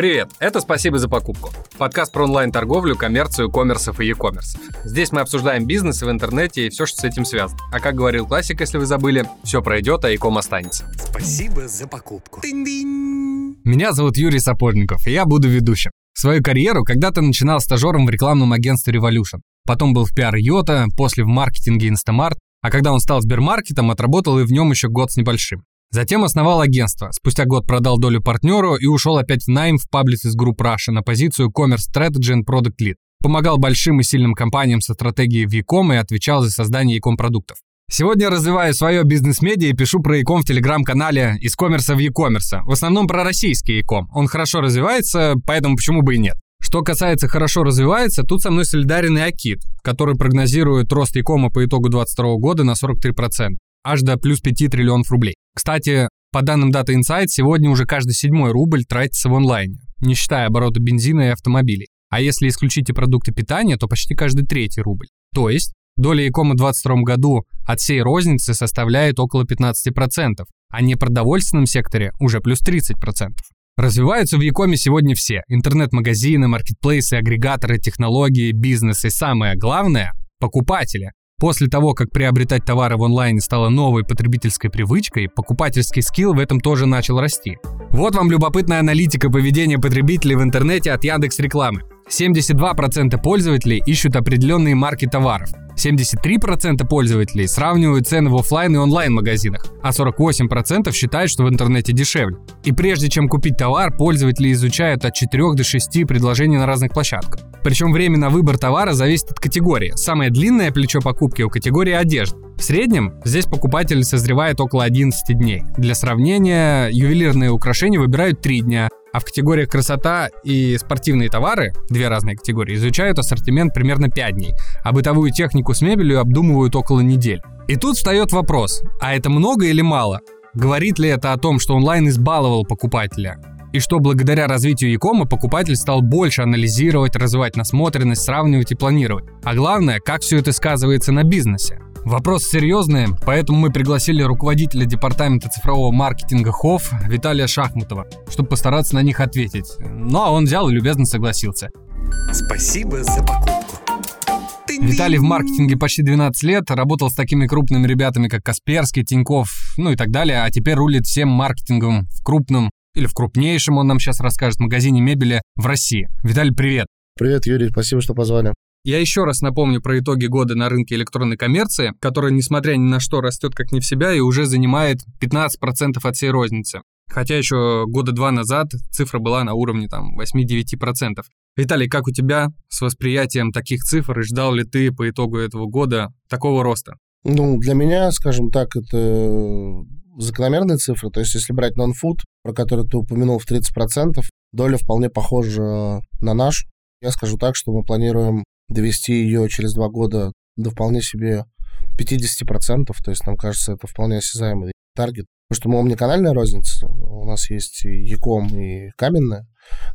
Привет, это «Спасибо за покупку». Подкаст про онлайн-торговлю, коммерцию, коммерсов и e-commerce. Здесь мы обсуждаем бизнес в интернете и все, что с этим связано. А как говорил классик, если вы забыли, все пройдет, а e-com останется. Спасибо за покупку. Тынь-дынь. Меня зовут Юрий Сапожников, и я буду ведущим. Свою карьеру когда-то начинал стажером в рекламном агентстве Revolution. Потом был в пиар Йота, после в маркетинге Instamart, а когда он стал Сбермаркетом, отработал и в нем еще год с небольшим. Затем основал агентство, спустя год продал долю партнеру и ушел опять в найм в Publicis Group Russia на позицию Commerce Strategy and Product Lead. Помогал большим и сильным компаниям со стратегией в e-com и отвечал за создание e-com продуктов. Сегодня развиваю свое бизнес-медиа и пишу про e-com в телеграм-канале из коммерса в e-commerce. В основном про российский e-com. Он хорошо развивается, поэтому почему бы и нет. Что касается хорошо развивается, тут со мной солидарен и Акит, который прогнозирует рост e-кома по итогу 2022 года на 43%, аж до плюс 5 триллионов рублей. Кстати, по данным Data Insight, сегодня уже каждый седьмой рубль тратится в онлайне, не считая оборота бензина и автомобилей. А если исключить и продукты питания, то почти каждый третий рубль. То есть доля Якома в 2022 году от всей розницы составляет около 15%, а не продовольственном секторе уже плюс 30%. Развиваются в Якоме сегодня все. Интернет-магазины, маркетплейсы, агрегаторы, технологии, бизнес и самое главное – покупатели. После того, как приобретать товары в онлайне стало новой потребительской привычкой, покупательский скилл в этом тоже начал расти. Вот вам любопытная аналитика поведения потребителей в интернете от Яндекс Рекламы. 72% пользователей ищут определенные марки товаров. 73% пользователей сравнивают цены в офлайн и онлайн магазинах, а 48% считают, что в интернете дешевле. И прежде чем купить товар, пользователи изучают от 4 до 6 предложений на разных площадках. Причем время на выбор товара зависит от категории. Самое длинное плечо покупки у категории одежды. В среднем здесь покупатель созревает около 11 дней. Для сравнения, ювелирные украшения выбирают 3 дня, а в категориях красота и спортивные товары, две разные категории, изучают ассортимент примерно 5 дней, а бытовую технику с мебелью обдумывают около недель. И тут встает вопрос, а это много или мало? Говорит ли это о том, что онлайн избаловал покупателя? И что благодаря развитию Якома покупатель стал больше анализировать, развивать насмотренность, сравнивать и планировать. А главное, как все это сказывается на бизнесе. Вопрос серьезный, поэтому мы пригласили руководителя департамента цифрового маркетинга ХОФ Виталия Шахмутова, чтобы постараться на них ответить. Ну а он взял и любезно согласился. Спасибо за покупку. Виталий в маркетинге почти 12 лет, работал с такими крупными ребятами, как Касперский, Тиньков, ну и так далее, а теперь рулит всем маркетингом в крупном или в крупнейшем, он нам сейчас расскажет, магазине мебели в России. Виталий, привет. Привет, Юрий, спасибо, что позвали. Я еще раз напомню про итоги года на рынке электронной коммерции, который, несмотря ни на что, растет как не в себя и уже занимает 15% от всей розницы. Хотя еще года два назад цифра была на уровне там 8-9%. Виталий, как у тебя с восприятием таких цифр и ждал ли ты по итогу этого года такого роста? Ну, для меня, скажем так, это закономерные цифры. То есть, если брать нон-фуд, про который ты упомянул в 30%, доля вполне похожа на нашу. Я скажу так, что мы планируем довести ее через два года до вполне себе 50%, то есть нам кажется, это вполне осязаемый таргет. Потому что мы омниканальная розница, у нас есть и Яком, и каменная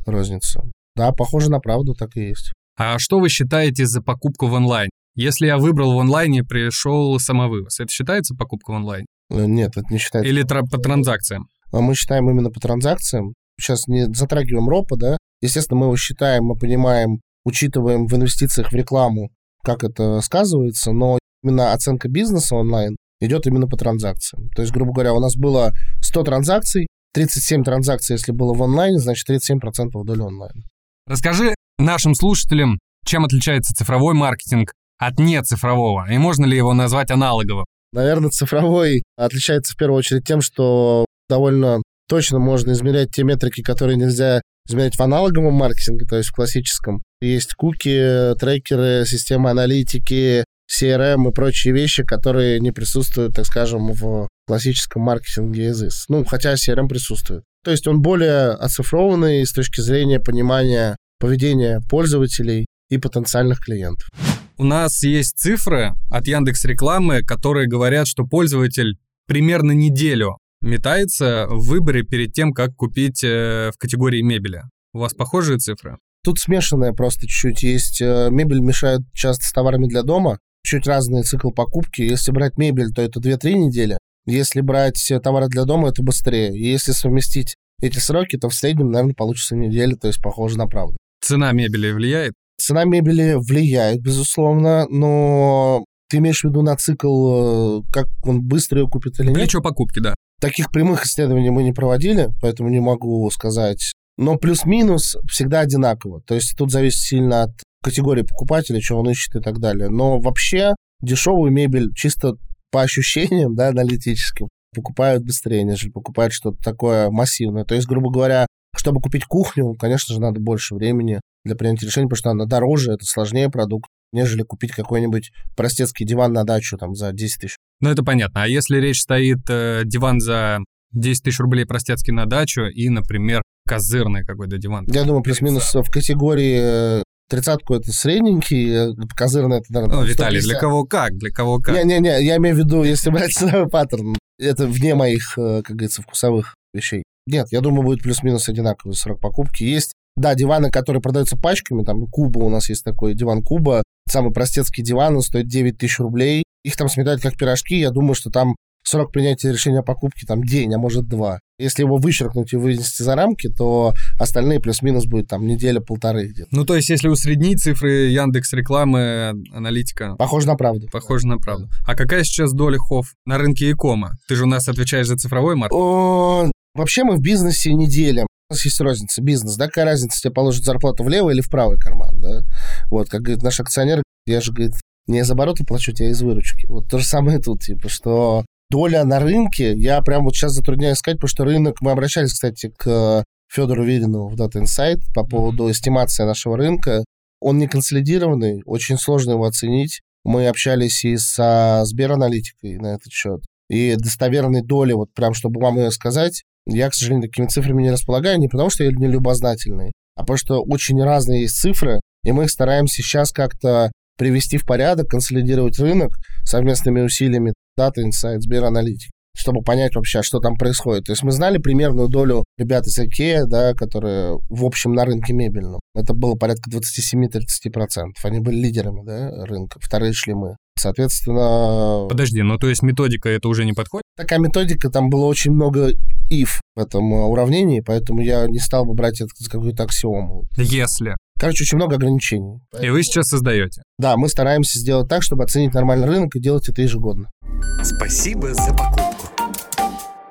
розница. Да, похоже на правду, так и есть. А что вы считаете за покупку в онлайн? Если я выбрал в онлайне, пришел самовывоз, это считается покупка в онлайн? Э, нет, это не считается. Или тра- по транзакциям? А мы считаем именно по транзакциям. Сейчас не затрагиваем ропа, да. Естественно, мы его считаем, мы понимаем, учитываем в инвестициях в рекламу, как это сказывается, но именно оценка бизнеса онлайн идет именно по транзакциям. То есть, грубо говоря, у нас было 100 транзакций, 37 транзакций, если было в онлайне, значит 37% доли онлайн. Расскажи нашим слушателям, чем отличается цифровой маркетинг от нецифрового, и можно ли его назвать аналоговым? Наверное, цифровой отличается в первую очередь тем, что довольно точно можно измерять те метрики, которые нельзя измерять в аналоговом маркетинге, то есть в классическом. Есть куки, трекеры, системы аналитики, CRM и прочие вещи, которые не присутствуют, так скажем, в классическом маркетинге языс. Ну, хотя CRM присутствует. То есть он более оцифрованный с точки зрения понимания поведения пользователей и потенциальных клиентов. У нас есть цифры от Яндекс Рекламы, которые говорят, что пользователь примерно неделю метается в выборе перед тем, как купить э, в категории мебели. У вас похожие цифры? Тут смешанное просто чуть-чуть есть. Э, мебель мешает часто с товарами для дома. Чуть разный цикл покупки. Если брать мебель, то это 2-3 недели. Если брать товары для дома, это быстрее. И если совместить эти сроки, то в среднем, наверное, получится неделя, то есть похоже на правду. Цена мебели влияет? Цена мебели влияет, безусловно, но ты имеешь в виду на цикл, э, как он быстро ее купит или нет? Плечо покупки, да. Таких прямых исследований мы не проводили, поэтому не могу сказать. Но плюс-минус всегда одинаково. То есть тут зависит сильно от категории покупателя, что он ищет и так далее. Но вообще дешевую мебель чисто по ощущениям, да, аналитическим, покупают быстрее, нежели покупают что-то такое массивное. То есть, грубо говоря, чтобы купить кухню, конечно же, надо больше времени для принятия решения, потому что она дороже, это сложнее продукт, нежели купить какой-нибудь простецкий диван на дачу там за 10 тысяч. Ну, это понятно. А если речь стоит э, диван за 10 тысяч рублей простецкий на дачу и, например, козырный какой-то диван? Я думаю, плюс-минус в категории э, Тридцатку это средненький, э, козырный это, наверное, Ну, Виталий, для кого как? Для кого как? Не-не-не, я имею в виду, если брать ценовой паттерн, это вне моих, э, как говорится, вкусовых вещей. Нет, я думаю, будет плюс-минус одинаковый срок покупки. Есть, да, диваны, которые продаются пачками, там, Куба у нас есть такой, диван Куба, самый простецкий диван, он стоит 9 тысяч рублей. Их там сметают как пирожки, я думаю, что там срок принятия решения о покупке там день, а может два. Если его вычеркнуть и вынести за рамки, то остальные плюс-минус будет там неделя-полторы где-то. Ну, то есть, если усреднить цифры Яндекс рекламы, аналитика... Похоже на правду. Похоже на правду. А какая сейчас доля хов на рынке Якома? Ты же у нас отвечаешь за цифровой маркетинг. О, вообще мы в бизнесе не делим. У нас есть разница. Бизнес, да? Какая разница, тебе положат зарплату в левый или в правый карман, да? Вот, как говорит наш акционер, я же, говорит, не из оборота плачу, тебе из выручки. Вот то же самое тут, типа, что доля на рынке, я прям вот сейчас затрудняюсь сказать, потому что рынок, мы обращались, кстати, к Федору Верину в Data Insight по поводу эстимации нашего рынка. Он не консолидированный, очень сложно его оценить. Мы общались и со Сбераналитикой на этот счет. И достоверной доли, вот прям чтобы вам ее сказать, я, к сожалению, такими цифрами не располагаю, не потому что я не любознательный, а потому что очень разные есть цифры, и мы их стараемся сейчас как-то привести в порядок, консолидировать рынок совместными усилиями Data Insight, Сбераналитик, чтобы понять вообще, что там происходит. То есть мы знали примерную долю ребят из IKEA, да, которые в общем на рынке мебельном. Это было порядка 27-30%. Они были лидерами да, рынка. Вторые шли мы. Соответственно... Подожди, ну то есть методика это уже не подходит? Такая методика, там было очень много if в этом э, уравнении, поэтому я не стал бы брать это как какую-то аксиому. Если. Короче, очень много ограничений. И вы сейчас создаете? Да, мы стараемся сделать так, чтобы оценить нормальный рынок и делать это ежегодно. Спасибо за покупку.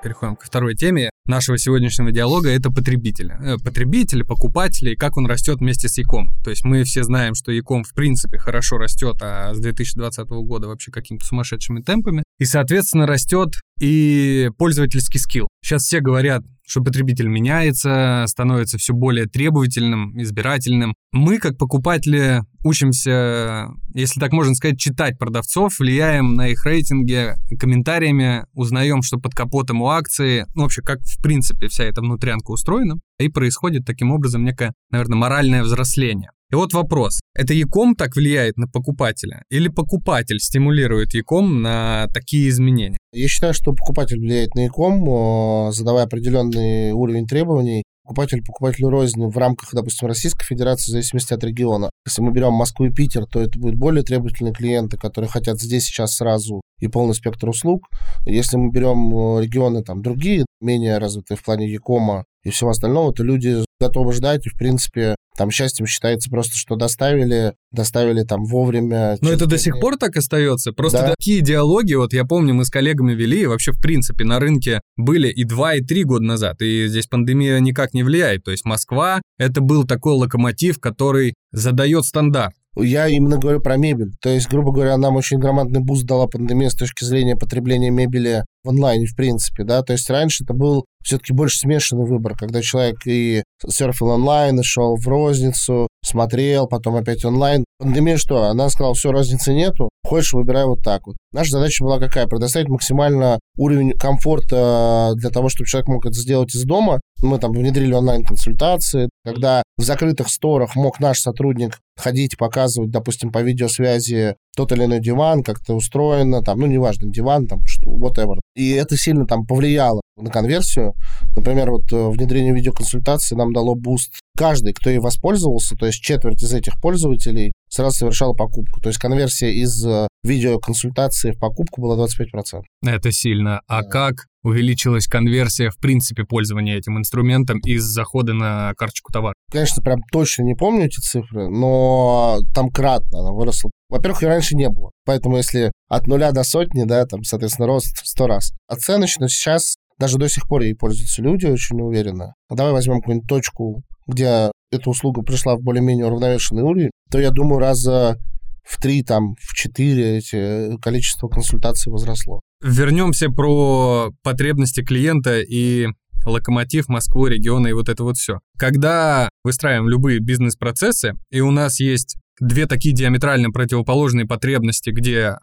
Переходим ко второй теме нашего сегодняшнего диалога. Это потребители. Э, потребители, покупатели, и как он растет вместе с Яком. То есть мы все знаем, что Яком в принципе хорошо растет, а с 2020 года вообще какими-то сумасшедшими темпами. И, соответственно, растет и пользовательский скилл. Сейчас все говорят, что потребитель меняется, становится все более требовательным, избирательным. Мы, как покупатели, учимся, если так можно сказать, читать продавцов, влияем на их рейтинги комментариями, узнаем, что под капотом у акции, ну, вообще, как в принципе вся эта внутрянка устроена, и происходит таким образом некое, наверное, моральное взросление. И вот вопрос. Это Яком так влияет на покупателя? Или покупатель стимулирует Яком на такие изменения? Я считаю, что покупатель влияет на Яком, задавая определенный уровень требований. Покупатель покупателю рознь в рамках, допустим, Российской Федерации в зависимости от региона. Если мы берем Москву и Питер, то это будут более требовательные клиенты, которые хотят здесь сейчас сразу и полный спектр услуг. Если мы берем регионы там другие, менее развитые в плане e-com а и всего остального, то люди готовы ждать, и, в принципе, там счастьем считается просто, что доставили, доставили там вовремя. Но это до сих пор так остается. Просто да. такие диалоги, вот я помню, мы с коллегами вели, и вообще, в принципе, на рынке были и два, и три года назад. И здесь пандемия никак не влияет. То есть Москва — это был такой локомотив, который задает стандарт. Я именно говорю про мебель. То есть, грубо говоря, нам очень громадный буст дала пандемия с точки зрения потребления мебели в онлайне, в принципе, да. То есть раньше это был все-таки больше смешанный выбор, когда человек и серфил онлайн, и шел в розницу, смотрел, потом опять онлайн. Пандемия что? Она сказала, все, разницы нету, хочешь, выбирай вот так вот. Наша задача была какая? Предоставить максимально уровень комфорта для того, чтобы человек мог это сделать из дома. Мы там внедрили онлайн-консультации, когда в закрытых store ах мог наш сотрудник ходить, показывать, допустим, по видеосвязи тот или иной диван, как это устроено, там, ну, неважно, диван, там, что, whatever. И это сильно там повлияло на конверсию. Например, вот э, внедрение видеоконсультации нам дало буст. Каждый, кто ей воспользовался, то есть четверть из этих пользователей сразу совершала покупку. То есть конверсия из э, видеоконсультации в покупку была 25%. Это сильно. А да. как увеличилась конверсия в принципе пользования этим инструментом из захода на карточку товара? Конечно, прям точно не помню эти цифры, но там кратно она выросла. Во-первых, ее раньше не было. Поэтому если от нуля до сотни, да, там, соответственно, рост в сто раз. Оценочно сейчас даже до сих пор ей пользуются люди очень уверенно. Давай возьмем какую-нибудь точку, где эта услуга пришла в более-менее уравновешенный уровень, то я думаю, раза в три, там, в четыре эти количество консультаций возросло. Вернемся про потребности клиента и локомотив Москвы, региона и вот это вот все. Когда выстраиваем любые бизнес-процессы, и у нас есть две такие диаметрально противоположные потребности, где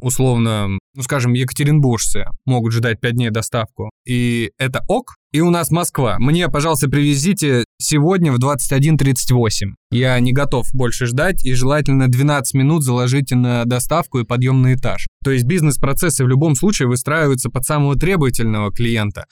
условно, ну, скажем, екатеринбуржцы могут ждать 5 дней доставку, и это ок. И у нас Москва. Мне, пожалуйста, привезите сегодня в 21.38. Я не готов больше ждать, и желательно 12 минут заложите на доставку и подъем на этаж. То есть бизнес-процессы в любом случае выстраиваются под самого требовательного клиента.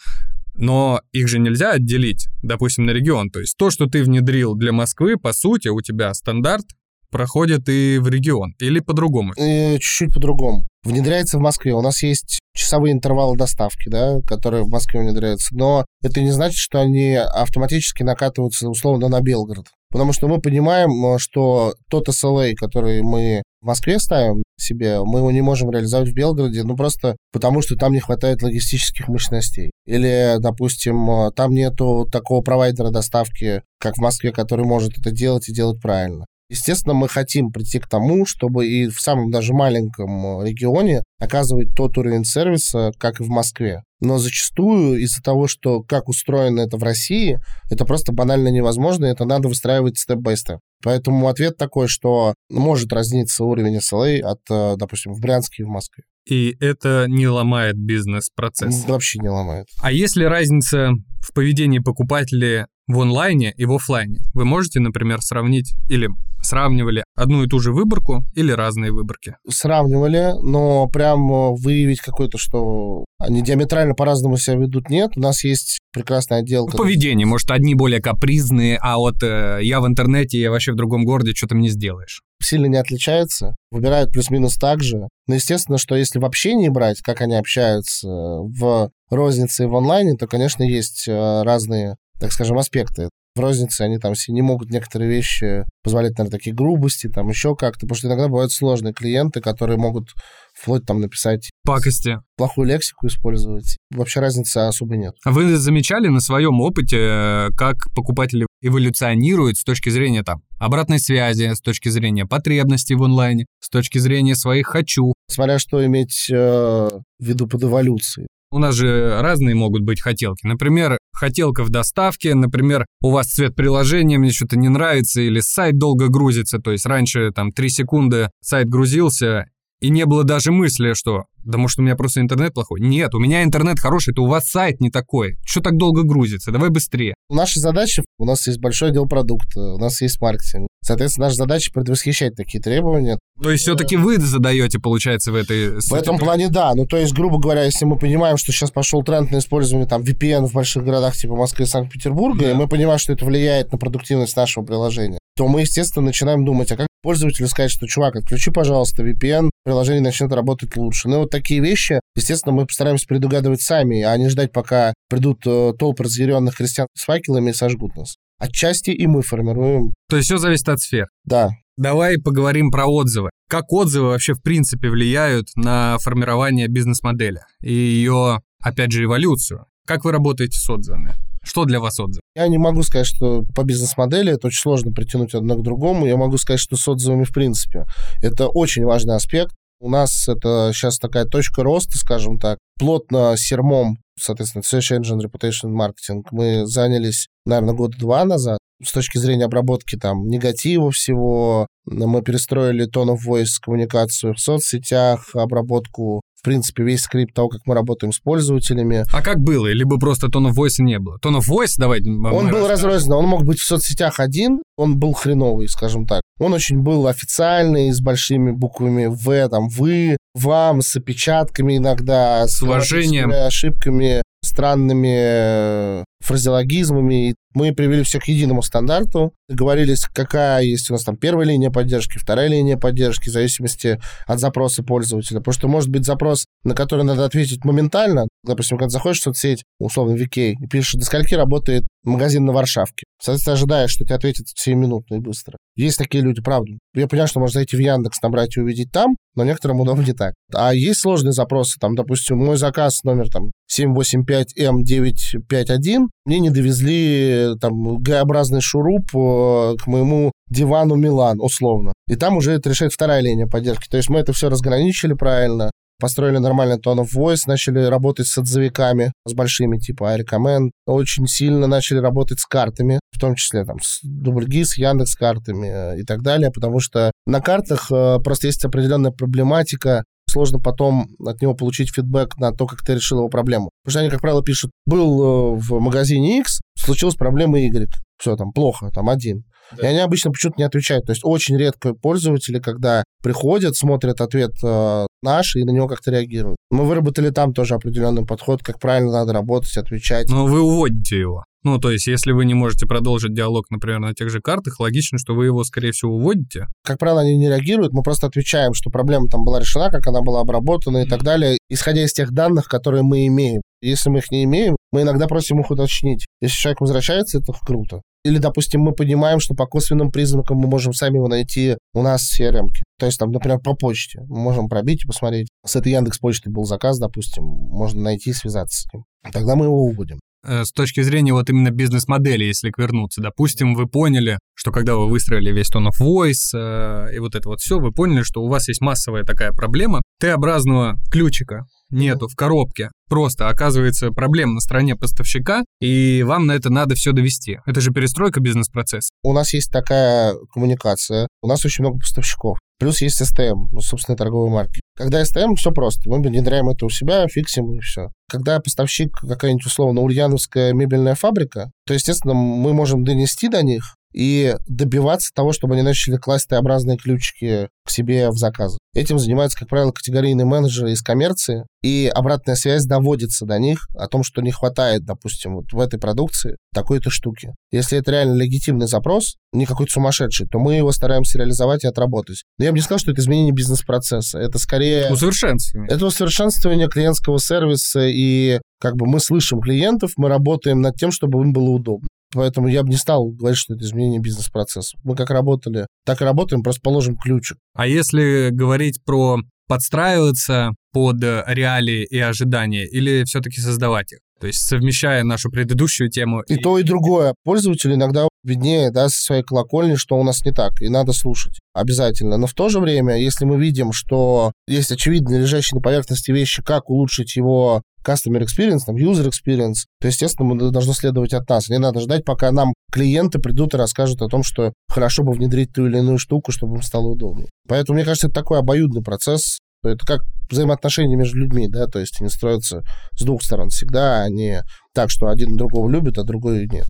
Но их же нельзя отделить, допустим, на регион. То есть то, что ты внедрил для Москвы, по сути, у тебя стандарт проходит и в регион? Или по-другому? И чуть-чуть по-другому. Внедряется в Москве. У нас есть часовые интервалы доставки, да, которые в Москве внедряются. Но это не значит, что они автоматически накатываются условно на Белгород. Потому что мы понимаем, э, что тот SLA, который мы в Москве ставим себе, мы его не можем реализовать в Белгороде, ну просто потому, что там не хватает логистических мощностей. Или, допустим, э, там нету такого провайдера доставки, как в Москве, который может это делать и делать правильно. Естественно, мы хотим прийти к тому, чтобы и в самом даже маленьком э, регионе оказывать тот уровень сервиса, как и в Москве. Но зачастую из-за того, что как устроено это в России, это просто банально невозможно, и это надо выстраивать степ-бай-степ. Поэтому ответ такой, что может разниться уровень SLA от, э, допустим, в Брянске и в Москве. И это не ломает бизнес-процесс? Вообще не ломает. А если разница в поведении покупателя в онлайне и в офлайне. Вы можете, например, сравнить или сравнивали одну и ту же выборку или разные выборки? Сравнивали, но прям э, выявить какое-то, что они диаметрально по-разному себя ведут, нет. У нас есть прекрасный отдел. Который... Поведение. Может, одни более капризные, а вот э, я в интернете, я вообще в другом городе, что то мне сделаешь. Сильно не отличается. Выбирают плюс-минус так же. Но естественно, что если вообще не брать, как они общаются в рознице и в онлайне, то, конечно, есть э, разные так скажем, аспекты. В рознице они там не могут некоторые вещи позволять, наверное, такие грубости, там еще как-то, потому что иногда бывают сложные клиенты, которые могут вплоть там написать... Пакости. Плохую лексику использовать. Вообще разницы особо нет. А вы замечали на своем опыте, как покупатели эволюционируют с точки зрения там обратной связи, с точки зрения потребностей в онлайне, с точки зрения своих «хочу». Смотря что иметь э, в виду под эволюцией. У нас же разные могут быть хотелки. Например, хотелка в доставке, например, у вас цвет приложения мне что-то не нравится, или сайт долго грузится, то есть раньше там 3 секунды сайт грузился, и не было даже мысли, что да может у меня просто интернет плохой. Нет, у меня интернет хороший, это у вас сайт не такой. Что так долго грузится? Давай быстрее. Наша задача, у нас есть большой отдел продукта, у нас есть маркетинг. Соответственно, наша задача предвосхищать такие требования. То есть все-таки вы задаете, получается, в этой... В этом плане, да. Ну, то есть, грубо говоря, если мы понимаем, что сейчас пошел тренд на использование там VPN в больших городах типа Москвы и Санкт-Петербурга, да. и мы понимаем, что это влияет на продуктивность нашего приложения, то мы, естественно, начинаем думать, а как пользователю сказать, что, чувак, отключи, пожалуйста, VPN, приложение начнет работать лучше. Ну, вот такие вещи, естественно, мы постараемся предугадывать сами, а не ждать, пока придут э, толпы разъяренных христиан с факелами и сожгут нас. Отчасти и мы формируем. То есть все зависит от сфер? Да. Давай поговорим про отзывы. Как отзывы вообще в принципе влияют на формирование бизнес-модели и ее, опять же, эволюцию? Как вы работаете с отзывами? Что для вас отзыв? Я не могу сказать, что по бизнес-модели это очень сложно притянуть одно к другому. Я могу сказать, что с отзывами в принципе. Это очень важный аспект. У нас это сейчас такая точка роста, скажем так. Плотно сермом, соответственно, Search Engine Reputation Marketing мы занялись, наверное, года два назад. С точки зрения обработки там негатива всего, мы перестроили tone of voice коммуникацию в соцсетях, обработку принципе, весь скрипт того, как мы работаем с пользователями. А как было? Либо просто Tone of Voice не было? Tone of Voice, давайте... Он был разрознен. Он мог быть в соцсетях один, он был хреновый, скажем так. Он очень был официальный, с большими буквами В, там, вы, вам, с опечатками иногда. С уважением. ошибками странными э, фразеологизмами. Мы привели все к единому стандарту, договорились, какая есть у нас там первая линия поддержки, вторая линия поддержки, в зависимости от запроса пользователя. Потому что может быть запрос, на который надо ответить моментально. Допустим, когда заходишь в соцсеть, условно, VK, и пишешь, до скольки работает магазин на Варшавке. Соответственно, ожидаешь, что тебе ответят 7 минут и быстро. Есть такие люди, правда. Я понимаю, что можно зайти в Яндекс, набрать и увидеть там, но некоторым удобно не так. А есть сложные запросы, там, допустим, мой заказ номер там 785М951, мне не довезли там Г-образный шуруп э, к моему дивану Милан, условно. И там уже это решает вторая линия поддержки. То есть мы это все разграничили правильно, построили нормальный тон of voice, начали работать с отзывиками, с большими, типа iRecommend, очень сильно начали работать с картами, в том числе там с Дубльги, с Яндекс картами э, и так далее, потому что на картах э, просто есть определенная проблематика, сложно потом от него получить фидбэк на то, как ты решил его проблему. Потому что они, как правило, пишут, был э, в магазине X, случилась проблема Y. Все, там плохо, там один. Да. И они обычно почему-то не отвечают. То есть очень редко пользователи, когда приходят, смотрят ответ э, наш и на него как-то реагируют. Мы выработали там тоже определенный подход, как правильно надо работать, отвечать. Но вы уводите его. Ну, то есть, если вы не можете продолжить диалог, например, на тех же картах, логично, что вы его, скорее всего, уводите. Как правило, они не реагируют, мы просто отвечаем, что проблема там была решена, как она была обработана и так далее, исходя из тех данных, которые мы имеем. Если мы их не имеем, мы иногда просим их уточнить. Если человек возвращается, это круто. Или, допустим, мы понимаем, что по косвенным признакам мы можем сами его найти у нас в CRM. То есть, там, например, по почте. Мы можем пробить и посмотреть. С этой Яндекс почты был заказ, допустим, можно найти и связаться с ним. Тогда мы его уводим. Э, с точки зрения вот именно бизнес-модели, если вернуться, допустим, вы поняли, что когда вы выстроили весь tone of voice э, и вот это вот все, вы поняли, что у вас есть массовая такая проблема, Т-образного ключика нету в коробке. Просто оказывается проблема на стороне поставщика, и вам на это надо все довести. Это же перестройка бизнес-процесса. У нас есть такая коммуникация, у нас очень много поставщиков. Плюс есть STM, ну, собственно, торговые марки. Когда STM, все просто. Мы внедряем это у себя, фиксим и все. Когда поставщик какая-нибудь условно ульяновская мебельная фабрика, то, естественно, мы можем донести до них и добиваться того, чтобы они начали класть Т-образные ключики к себе в заказы. Этим занимаются, как правило, категорийные менеджеры из коммерции, и обратная связь доводится до них о том, что не хватает, допустим, вот в этой продукции такой-то штуки. Если это реально легитимный запрос, не какой-то сумасшедший, то мы его стараемся реализовать и отработать. Но я бы не сказал, что это изменение бизнес-процесса. Это скорее... Усовершенствование. Это усовершенствование клиентского сервиса, и как бы мы слышим клиентов, мы работаем над тем, чтобы им было удобно. Поэтому я бы не стал говорить, что это изменение бизнес-процесса. Мы как работали, так и работаем, просто положим ключик. А если говорить про подстраиваться под реалии и ожидания или все-таки создавать их? То есть совмещая нашу предыдущую тему. И, и то, и другое. Пользователь иногда виднее, да, со своей колокольни, что у нас не так, и надо слушать обязательно. Но в то же время, если мы видим, что есть очевидно лежащие на поверхности вещи, как улучшить его customer experience, там, user experience, то, естественно, мы должны следовать от нас. Не надо ждать, пока нам клиенты придут и расскажут о том, что хорошо бы внедрить ту или иную штуку, чтобы им стало удобнее. Поэтому, мне кажется, это такой обоюдный процесс. Это как взаимоотношения между людьми, да, то есть они строятся с двух сторон всегда, а не так, что один другого любит, а другой нет.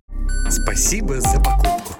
Спасибо за покупку.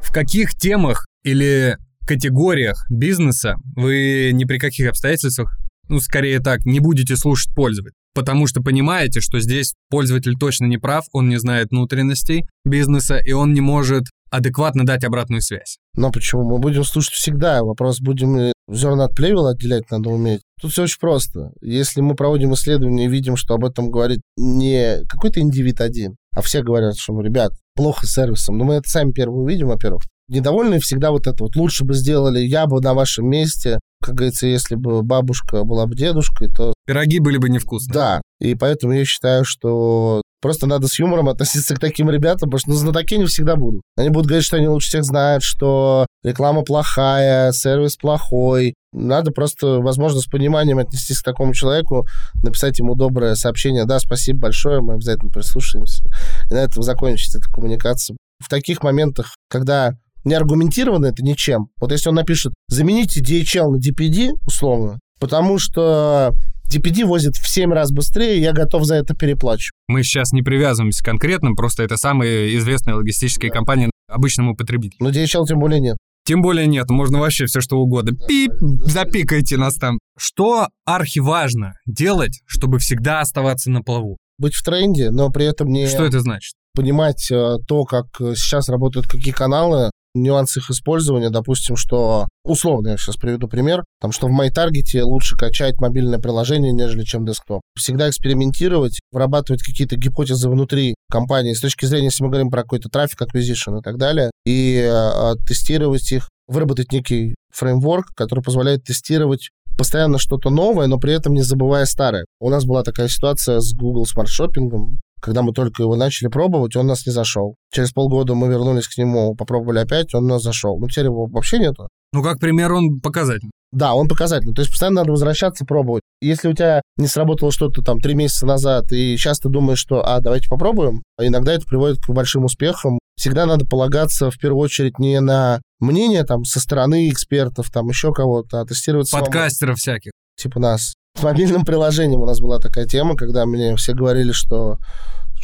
В каких темах или категориях бизнеса вы ни при каких обстоятельствах, ну, скорее так, не будете слушать пользователя? Потому что понимаете, что здесь пользователь точно не прав, он не знает внутренностей бизнеса, и он не может адекватно дать обратную связь. Но почему? Мы будем слушать всегда. Вопрос, будем зерна от плевела отделять, надо уметь. Тут все очень просто. Если мы проводим исследование и видим, что об этом говорит не какой-то индивид один, а все говорят, что, ребят, плохо сервисом, но мы это сами первые увидим, во-первых. Недовольны всегда вот это вот. Лучше бы сделали, я бы на вашем месте. Как говорится, если бы бабушка была бы дедушкой, то... Пироги были бы невкусные. Да, и поэтому я считаю, что Просто надо с юмором относиться к таким ребятам, потому что ну, знатоки не всегда будут. Они будут говорить, что они лучше всех знают, что реклама плохая, сервис плохой. Надо просто, возможно, с пониманием отнестись к такому человеку, написать ему доброе сообщение. Да, спасибо большое, мы обязательно прислушаемся. И на этом закончится эта коммуникация. В таких моментах, когда не аргументировано это ничем. Вот если он напишет, замените DHL на DPD, условно, потому что DPD возит в 7 раз быстрее, я готов за это переплачивать. Мы сейчас не привязываемся конкретно, просто это самые известные логистические да. компании обычному потребителю. Но DHL тем более нет. Тем более нет, можно вообще все что угодно. Пип, запикайте нас там. Что архиважно делать, чтобы всегда оставаться на плаву? быть в тренде, но при этом не Что это значит? понимать э, то, как э, сейчас работают какие каналы, нюансы их использования, допустим, что, условно, я сейчас приведу пример, там, что в MyTarget лучше качать мобильное приложение, нежели чем десктоп. Всегда экспериментировать, вырабатывать какие-то гипотезы внутри компании с точки зрения, если мы говорим про какой-то трафик, acquisition и так далее, и э, тестировать их, выработать некий фреймворк, который позволяет тестировать постоянно что-то новое, но при этом не забывая старое. У нас была такая ситуация с Google Smart Shopping, когда мы только его начали пробовать, он нас не зашел. Через полгода мы вернулись к нему, попробовали опять, он нас зашел. Ну, теперь его вообще нету. Ну, как пример, он показательный. Да, он показательный. То есть постоянно надо возвращаться, пробовать. Если у тебя не сработало что-то там три месяца назад, и сейчас ты думаешь, что, а, давайте попробуем, а иногда это приводит к большим успехам. Всегда надо полагаться в первую очередь не на мнение там со стороны экспертов, там еще кого-то, а тестировать самому. Подкастеров всяких. Типа нас. С мобильным приложением у нас была такая тема, когда мне все говорили, что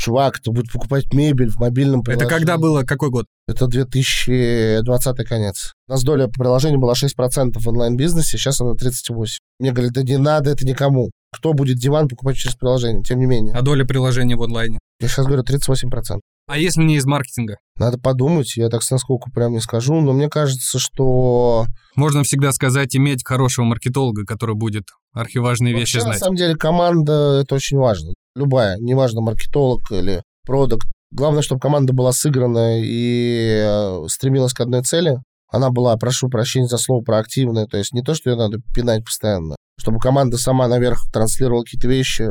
чувак, кто будет покупать мебель в мобильном приложении. Это когда было, какой год? Это 2020 конец. У нас доля приложения была 6% в онлайн-бизнесе, сейчас она 38%. Мне говорят, да не надо это никому. Кто будет диван покупать через приложение, тем не менее. А доля приложения в онлайне? Я сейчас говорю 38%. А если не из маркетинга? Надо подумать, я так насколько прям не скажу, но мне кажется, что... Можно всегда сказать, иметь хорошего маркетолога, который будет архиважные вещи знать. на самом деле, команда — это очень важно. Любая, неважно, маркетолог или продукт. Главное, чтобы команда была сыграна и э, стремилась к одной цели. Она была, прошу прощения за слово, проактивная. То есть не то, что ее надо пинать постоянно. Чтобы команда сама наверх транслировала какие-то вещи,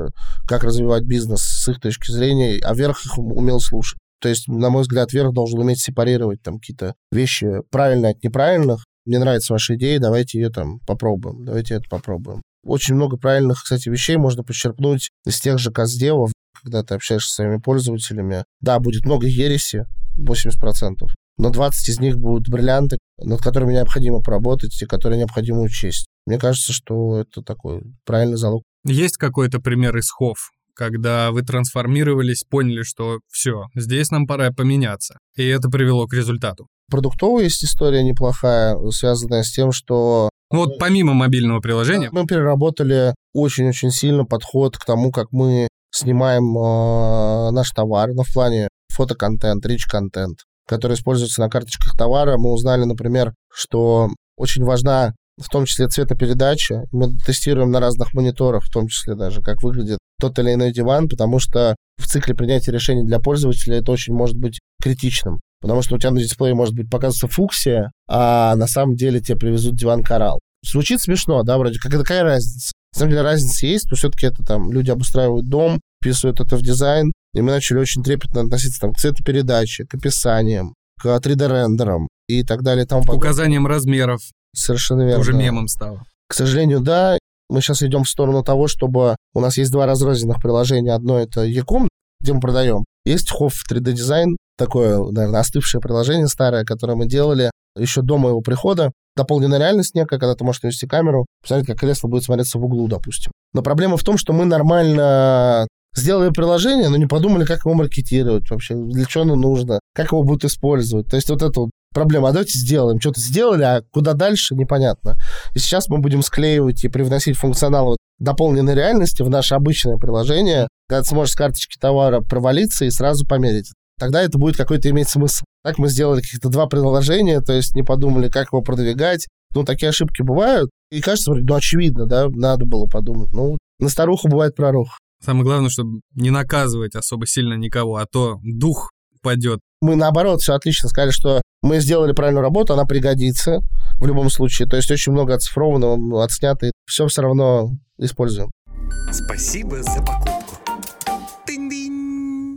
как развивать бизнес с их точки зрения, а верх их умел слушать. То есть, на мой взгляд, верх должен уметь сепарировать там какие-то вещи правильные от неправильных. Мне нравится ваша идея, давайте ее там попробуем, давайте это попробуем. Очень много правильных, кстати, вещей можно почерпнуть из тех же каздевов, когда ты общаешься с своими пользователями. Да, будет много ереси, 80%, но 20 из них будут бриллианты, над которыми необходимо поработать и которые необходимо учесть. Мне кажется, что это такой правильный залог. Есть какой-то пример из ХОВ, когда вы трансформировались, поняли, что все, здесь нам пора поменяться. И это привело к результату. Продуктовая есть история неплохая, связанная с тем, что Вот помимо мобильного приложения, мы переработали очень-очень сильно подход к тому, как мы снимаем э, наш товар, ну, в плане фотоконтент, рич-контент, который используется на карточках товара. Мы узнали, например, что очень важна в том числе цветопередача. Мы тестируем на разных мониторах, в том числе даже, как выглядит тот или иной диван, потому что в цикле принятия решений для пользователя это очень может быть критичным. Потому что у тебя на дисплее может быть показываться фуксия, а на самом деле тебе привезут диван коралл. Звучит смешно, да, вроде как какая разница? На самом деле разница есть, но все-таки это там люди обустраивают дом, вписывают это в дизайн, и мы начали очень трепетно относиться там, к цветопередаче, к описаниям, к 3D-рендерам и так далее. тому к указанием размеров, Совершенно верно. уже мемом стало. К сожалению, да. Мы сейчас идем в сторону того, чтобы у нас есть два разрозненных приложения. Одно это Яком, где мы продаем. Есть Хофф 3D дизайн, такое, наверное, остывшее приложение старое, которое мы делали еще до моего прихода. Дополненная реальность некая, когда ты можешь навести камеру, посмотреть, как кресло будет смотреться в углу, допустим. Но проблема в том, что мы нормально сделали приложение, но не подумали, как его маркетировать вообще, для чего оно нужно, как его будут использовать. То есть вот это вот проблема. А давайте сделаем. Что-то сделали, а куда дальше, непонятно. И сейчас мы будем склеивать и привносить функционал вот дополненной реальности в наше обычное приложение, когда ты сможешь с карточки товара провалиться и сразу померить. Тогда это будет какой-то иметь смысл. Так мы сделали каких-то два приложения, то есть не подумали, как его продвигать. Ну, такие ошибки бывают. И кажется, ну, очевидно, да, надо было подумать. Ну, на старуху бывает пророк. Самое главное, чтобы не наказывать особо сильно никого, а то дух падет. Мы, наоборот, все отлично сказали, что мы сделали правильную работу, она пригодится в любом случае. То есть очень много оцифрованного, отснято, и все все равно используем. Спасибо за покупку.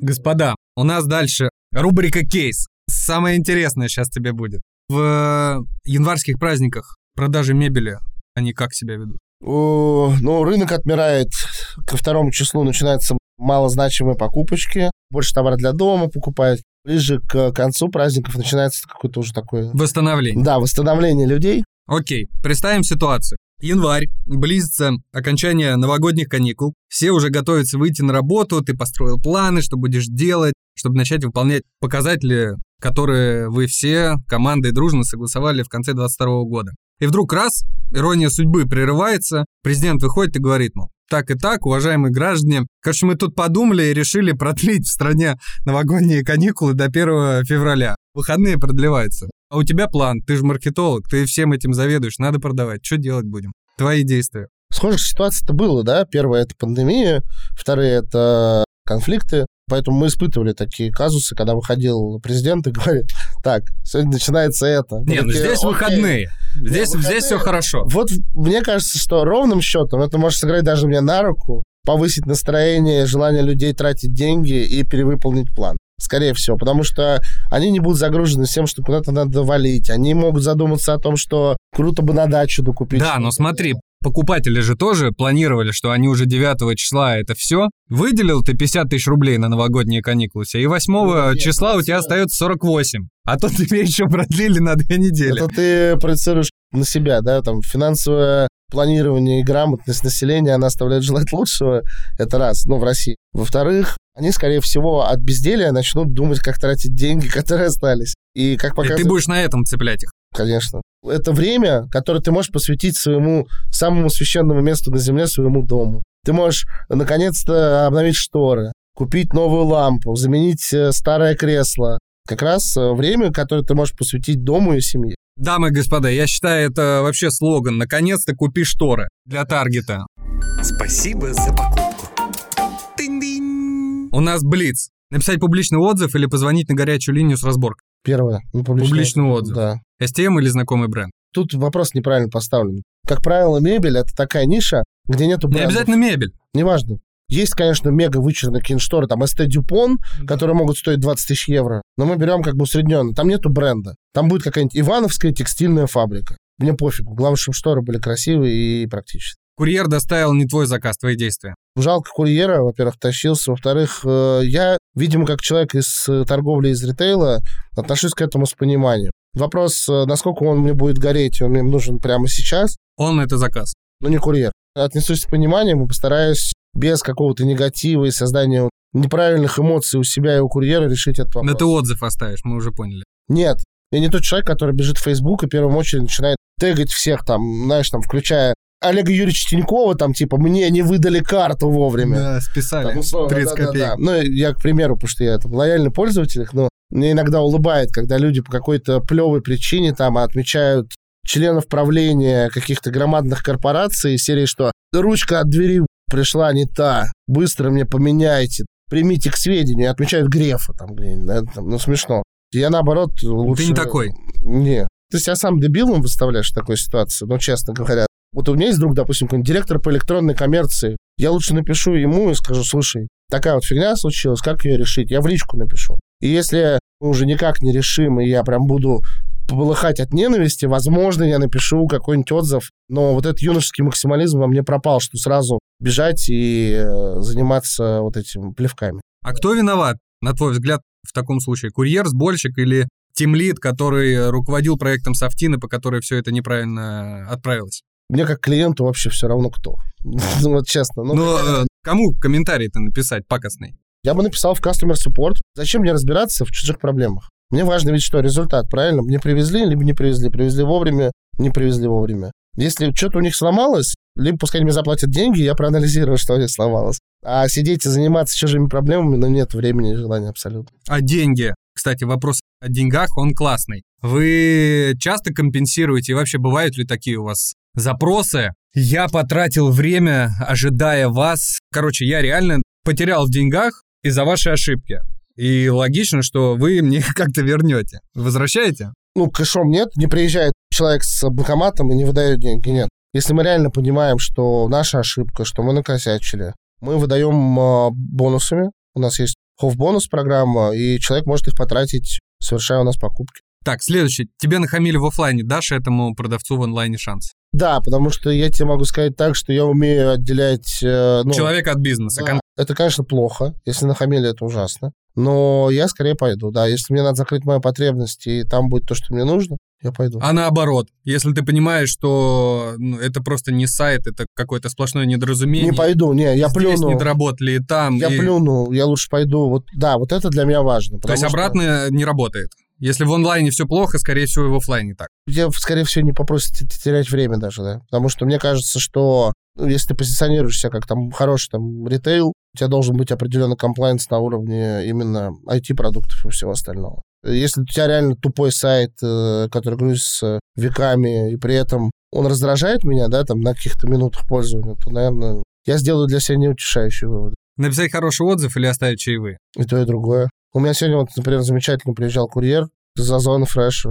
Господа, у нас дальше рубрика «Кейс». Самое интересное сейчас тебе будет. В январских праздниках продажи мебели, они как себя ведут? О, ну, рынок отмирает. Ко второму числу начинаются малозначимые покупочки. Больше товара для дома покупают. Ближе к концу праздников начинается какое-то уже такое... Восстановление. Да, восстановление людей. Окей, представим ситуацию. Январь, близится окончание новогодних каникул, все уже готовятся выйти на работу, ты построил планы, что будешь делать, чтобы начать выполнять показатели, которые вы все командой дружно согласовали в конце 2022 года. И вдруг раз, ирония судьбы прерывается, президент выходит и говорит, мол, так и так, уважаемые граждане. Короче, мы тут подумали и решили продлить в стране новогодние каникулы до 1 февраля. Выходные продлеваются. А у тебя план, ты же маркетолог, ты всем этим заведуешь, надо продавать. Что делать будем? Твои действия. Схожих ситуаций-то было, да? Первое — это пандемия, второе — это конфликты. Поэтому мы испытывали такие казусы, когда выходил президент и говорит, так, сегодня начинается это. Мы Не, ну такие, здесь «Окей». выходные. Здесь, выходные. здесь все хорошо. Вот мне кажется, что ровным счетом это может сыграть даже мне на руку, повысить настроение, желание людей тратить деньги и перевыполнить план. Скорее всего, потому что они не будут загружены всем, что куда-то надо валить. Они могут задуматься о том, что круто бы на дачу докупить. Да, но смотри, покупатели же тоже планировали, что они уже 9 числа это все. Выделил ты 50 тысяч рублей на новогодние каникулы себе, и 8 Ну, нет, числа у тебя 20. остается 48. А то тебе еще продлили на две недели. Это ты проецируешь на себя, да, там финансовое планирование и грамотность населения, она оставляет желать лучшего, это раз, ну, в России. Во-вторых, они, скорее всего, от безделия начнут думать, как тратить деньги, которые остались. И как И показывает... ты будешь на этом цеплять их. Конечно. Это время, которое ты можешь посвятить своему самому священному месту на земле, своему дому. Ты можешь, наконец-то, обновить шторы, купить новую лампу, заменить э, старое кресло. Как раз э, время, которое ты можешь посвятить дому и семье. Дамы и господа, я считаю, это вообще слоган. Наконец-то купи шторы для Таргета. Спасибо за покупку. Тынь-дынь. У нас Блиц. Написать публичный отзыв или позвонить на горячую линию с разборкой. Первое. Ну, публичный, Публичный отзыв. Да. STM или знакомый бренд. Тут вопрос неправильно поставлен. Как правило, мебель — это такая ниша, где нету Не брендов. обязательно мебель. Неважно. Есть, конечно, мега вычурные какие-нибудь шторы, там ST Dupont, которые могут стоить 20 тысяч евро, но мы берем как бы усредненно. Там нету бренда. Там будет какая-нибудь Ивановская текстильная фабрика. Мне пофигу. Главное, чтобы шторы были красивые и практичные. Курьер доставил не твой заказ, твои действия. Жалко курьера, во-первых, тащился. Во-вторых, э, я, видимо, как человек из э, торговли, из ритейла, отношусь к этому с пониманием. Вопрос, э, насколько он мне будет гореть, он мне нужен прямо сейчас, Он это заказ. но не курьер. Отнесусь с пониманием и постараюсь без какого-то негатива и создания неправильных эмоций у себя и у курьера решить этот вопрос. Да ты отзыв оставишь, мы уже поняли. Нет, я не тот человек, который бежит в Facebook и в первую очередь начинает тегать всех там, знаешь, там, включая Олега Юрьевича Тинькова, там, типа, мне не выдали карту вовремя. Да, списали. Там, условно, 30 да, да, копеек. да. Ну, я, к примеру, потому что я там, лояльный пользователь, но мне иногда улыбает, когда люди по какой-то плевой причине там отмечают членов правления каких-то громадных корпораций серии, что ручка от двери пришла не та, быстро мне поменяйте, примите к сведению, отмечают Грефа там, блин, да, там, ну, смешно. Я, наоборот, лучше... не такой. Не. Ты себя сам дебилом выставляешь в такой ситуации, ну, честно говоря. Вот у меня есть друг, допустим, какой-нибудь директор по электронной коммерции. Я лучше напишу ему и скажу, слушай, такая вот фигня случилась, как ее решить? Я в личку напишу. И если мы уже никак не решим, и я прям буду полыхать от ненависти, возможно, я напишу какой-нибудь отзыв. Но вот этот юношеский максимализм во мне пропал, что сразу бежать и э, заниматься вот этими плевками. А кто виноват, на твой взгляд, в таком случае? Курьер, сборщик или тимлид, который руководил проектом Софтины, по которой все это неправильно отправилось? Мне как клиенту вообще все равно кто. Ну, вот честно. Ну, Но э, кому комментарий-то написать пакостный? Я бы написал в Customer Support. Зачем мне разбираться в чужих проблемах? Мне важно ведь что, результат, правильно? Мне привезли, либо не привезли. Привезли вовремя, не привезли вовремя. Если что-то у них сломалось, либо пускай мне заплатят деньги, я проанализирую, что у них сломалось. А сидеть и заниматься чужими проблемами, ну, нет времени и желания абсолютно. А деньги? Кстати, вопрос о деньгах, он классный. Вы часто компенсируете, и вообще бывают ли такие у вас запросы? Я потратил время, ожидая вас. Короче, я реально потерял в деньгах из-за вашей ошибки. И логично, что вы мне как-то вернете. Возвращаете? Ну, кэшом нет, не приезжает человек с банкоматом и не выдает деньги, нет. Если мы реально понимаем, что наша ошибка, что мы накосячили, мы выдаем э, бонусами. У нас есть хофф-бонус программа, и человек может их потратить, совершая у нас покупки. Так, следующий. Тебе нахамили в офлайне, дашь этому продавцу в онлайне шанс? Да, потому что я тебе могу сказать так, что я умею отделять... э, ну, Человек от бизнеса. да, это, конечно, плохо. Если нахамили, это ужасно. Но я скорее пойду, да. Если мне надо закрыть мою потребность, и там будет то, что мне нужно, я пойду. А наоборот, если ты понимаешь, что ну, это просто не сайт, это какое-то сплошное недоразумение. не пойду, не, я Здесь плюну. не доработали, и там. Я и- плюну, я лучше пойду. Вот, да, вот это для меня важно. То есть что- обратно не работает. Если в онлайне все плохо, скорее всего, и в офлайне так. Где, скорее всего, не попросят терять время даже, да. Потому что мне кажется, что ну, если ты позиционируешься как там хороший там ритейл, у тебя должен быть определенный комплайнс на уровне именно IT-продуктов и всего остального. Если у тебя реально тупой сайт, э, который грузится веками, и при этом он раздражает меня, да, там, на каких-то минутах пользования, то, наверное, я сделаю для себя неутешающие выводы. Написать хороший отзыв или оставить чаевые? И то, и другое. У меня сегодня, вот, например, замечательно приезжал курьер из Озона Фреш.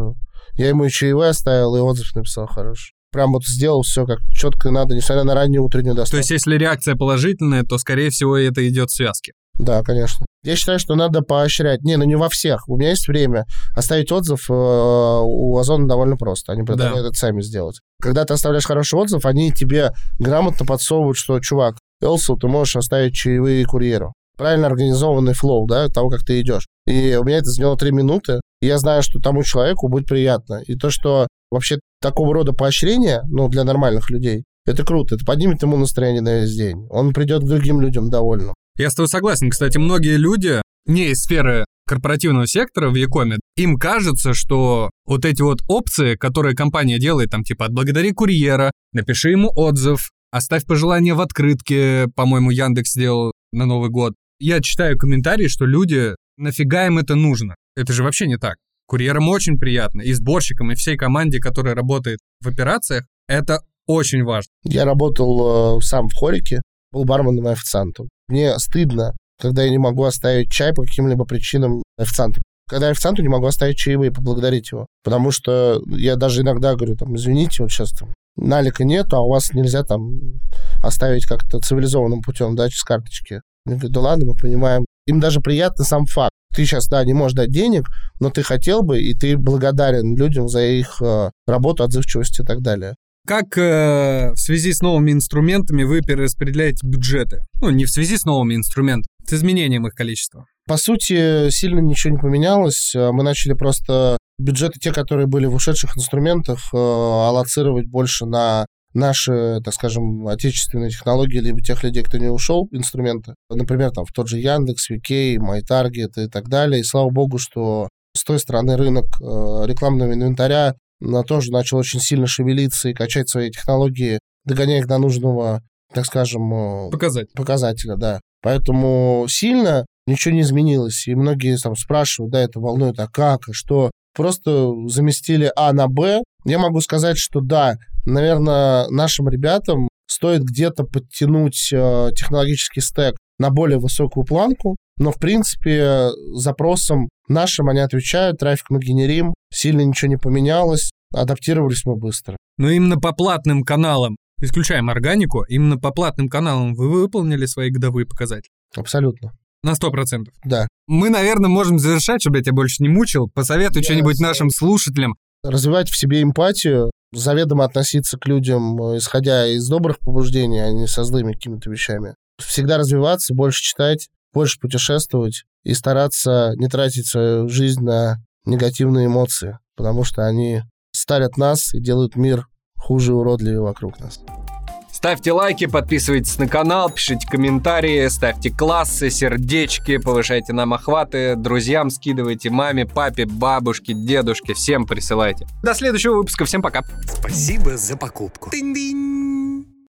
Я ему и чаевые оставил, и отзыв написал хороший. Прям вот сделал все как четко надо, несмотря на раннюю утреннюю доставку. То есть, если реакция положительная, то, скорее всего, это идет в связке. Да, конечно. Я считаю, что надо поощрять. Не, ну не во всех. У меня есть время. Оставить отзыв э, у Озона довольно просто. Они предлагают Да. это сами сделать. Когда ты оставляешь хороший отзыв, они тебе грамотно подсовывают, что, чувак, Элсу ты можешь оставить чаевые курьеру. Правильно организованный флоу, да, того, как ты идешь. И у меня это заняло три минуты. И я знаю, что тому человеку будет приятно. И то, что вообще такого рода поощрение, ну, для нормальных людей, это круто. Это поднимет ему настроение на весь день. Он придет к другим людям довольным. Я с тобой согласен. Кстати, многие люди не из сферы корпоративного сектора в Якоме, им кажется, что вот эти вот опции, которые компания делает, там типа «отблагодари курьера», «напиши ему отзыв», «оставь пожелание в открытке», по-моему, Яндекс сделал на Новый год. Я читаю комментарии, что люди, нафига им это нужно? Это же вообще не так. Курьерам очень приятно, и сборщикам, и всей команде, которая работает в операциях, это очень важно. Я работал э, сам в хорике, был барменом и официантом. Мне стыдно, когда я не могу оставить чай по каким-либо причинам официанту. Когда я официанту не могу оставить чаевые, поблагодарить его. Потому что я даже иногда говорю, там, извините, вот сейчас там налика нету, а у вас нельзя там оставить как-то цивилизованным путем, да, через карточки. Я говорю, да ладно, мы понимаем. Им даже приятно сам факт. Ты сейчас, да, не можешь дать денег, но ты хотел бы, и ты благодарен людям за их э, работу, отзывчивость и так далее. Как э, в связи с новыми инструментами вы перераспределяете бюджеты? Ну, не в связи с новыми инструментами, с изменением их количества. По сути, сильно ничего не поменялось. Э, Мы начали просто бюджеты, те, которые были в ушедших инструментах, э, аллоцировать больше на наши, так скажем, отечественные технологии, либо тех людей, кто не ушел, инструменты. Например, там в тот же Яндекс, VK, MyTarget и так далее. И слава богу, что с той стороны рынок э, рекламного инвентаря на тоже начал очень сильно шевелиться и качать свои технологии, догоняя их до нужного, так скажем, э, Показать. показателя, да. Поэтому сильно ничего не изменилось. И многие там спрашивают, да, это волнует, а как, а что? Просто заместили А на Б. Я могу сказать, что да, наверное, нашим ребятам стоит где-то подтянуть э, технологический стек на более высокую планку, но, в принципе, запросам нашим они отвечают, трафик мы генерим, сильно ничего не поменялось, адаптировались мы быстро. Но именно по платным каналам, исключаем органику, именно по платным каналам вы выполнили свои годовые показатели. Абсолютно, На 100%. да. Мы, наверное, можем завершать, чтобы я тебя больше не мучил. Посоветуй Я что-нибудь знаю. нашим слушателям. развивать в себе эмпатию, заведомо относиться к людям, э, исходя из добрых побуждений, а не со злыми какими-то вещами. Всегда развиваться, больше читать, больше путешествовать и стараться не тратить свою жизнь на негативные эмоции, потому что они старят нас и делают мир хуже и уродливее вокруг нас. Ставьте лайки, подписывайтесь на канал, пишите комментарии, ставьте классы, сердечки, повышайте нам охваты, друзьям скидывайте, маме, папе, бабушке, дедушке, всем присылайте. До следующего выпуска, всем пока. Спасибо за покупку. Тынь-дынь.